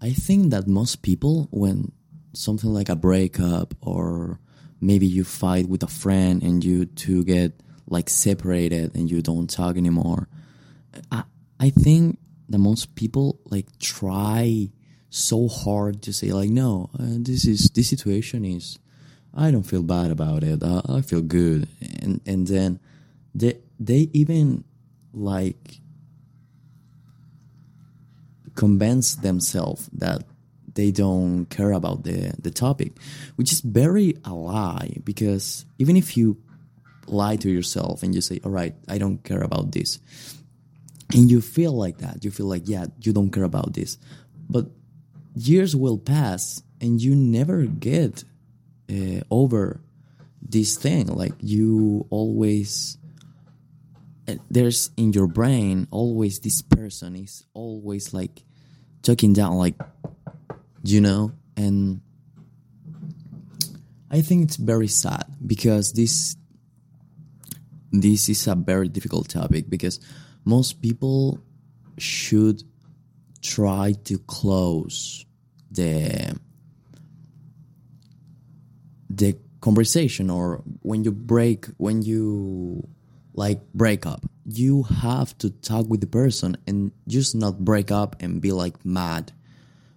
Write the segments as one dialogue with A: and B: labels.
A: I think that most people, when something like a breakup or maybe you fight with a friend and you two get like separated and you don't talk anymore, I, I think that most people like try so hard to say like no uh, this is this situation is i don't feel bad about it. Uh, i feel good. And and then they they even like convince themselves that they don't care about the the topic which is very a lie because even if you lie to yourself and you say all right i don't care about this and you feel like that you feel like yeah you don't care about this. But years will pass and you never get uh, over this thing. Like you always Eh, there's in your brain always this person is always like talking down like you know? And i think it's very sad because this this is a very difficult topic because most people should try to close the the conversation or when you break when you like break up you have to talk with the person and just not break up and be like mad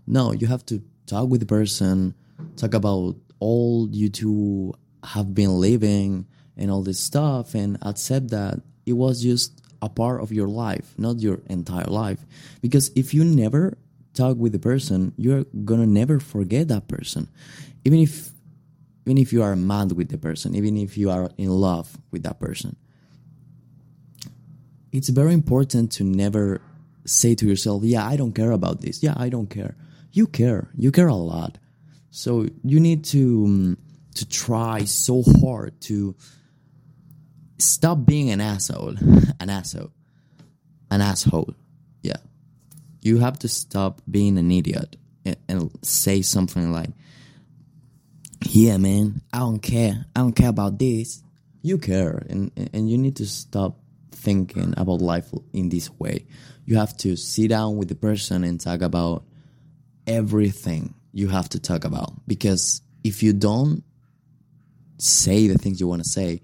A: no you have to talk with the person talk about all you two have been living and all this stuff and accept that it was just a part of your life, not your entire life. Because if you never talk with the person, you're gonna never forget that person. Even if even if you are mad with the person, even if you are in love with that person. It's very important to never say to yourself, Yeah, I don't care about this. Yeah, I don't care. You care. You care a lot. So you need to um, to try so hard to stop being an asshole. An asshole. An asshole. Yeah. You have to stop being an idiot and, and say something like, yeah, man, I don't care. I don't care about this. You care. And, and you need to stop thinking about life in this way. You have to sit down with the person and talk about everything you have to talk about. Because if you don't say the things you want to say,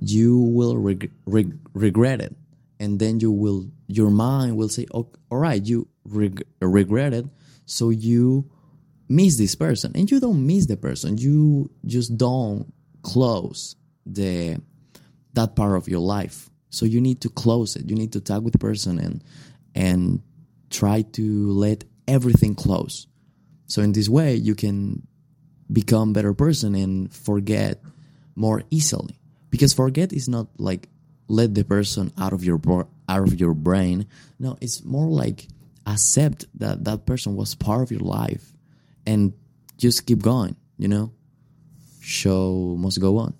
A: you will reg- reg- regret it and then you will your mind will say oh, all right you reg- regret it so you miss this person and you don't miss the person you just don't close the that part of your life so you need to close it. You need to talk with the person and and try to let everything close. So in this way you can become better person and forget more easily. Because forget is not like let the person out of your out of your brain. No it's more like accept that that person was part of your life and just keep going you know? Show must go on